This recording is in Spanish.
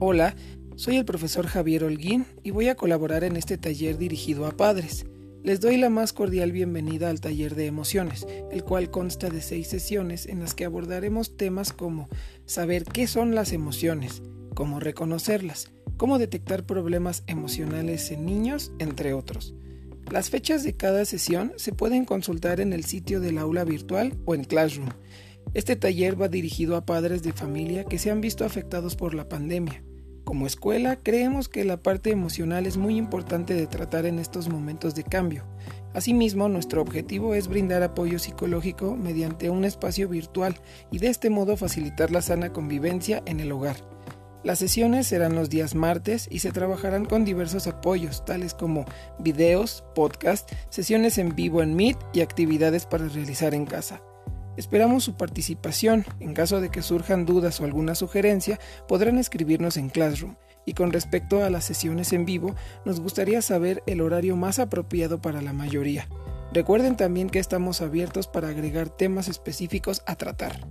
Hola, soy el profesor Javier Holguín y voy a colaborar en este taller dirigido a padres. Les doy la más cordial bienvenida al taller de emociones, el cual consta de seis sesiones en las que abordaremos temas como saber qué son las emociones, cómo reconocerlas, cómo detectar problemas emocionales en niños, entre otros. Las fechas de cada sesión se pueden consultar en el sitio del aula virtual o en Classroom. Este taller va dirigido a padres de familia que se han visto afectados por la pandemia. Como escuela, creemos que la parte emocional es muy importante de tratar en estos momentos de cambio. Asimismo, nuestro objetivo es brindar apoyo psicológico mediante un espacio virtual y de este modo facilitar la sana convivencia en el hogar. Las sesiones serán los días martes y se trabajarán con diversos apoyos, tales como videos, podcast, sesiones en vivo en Meet y actividades para realizar en casa. Esperamos su participación. En caso de que surjan dudas o alguna sugerencia, podrán escribirnos en Classroom. Y con respecto a las sesiones en vivo, nos gustaría saber el horario más apropiado para la mayoría. Recuerden también que estamos abiertos para agregar temas específicos a tratar.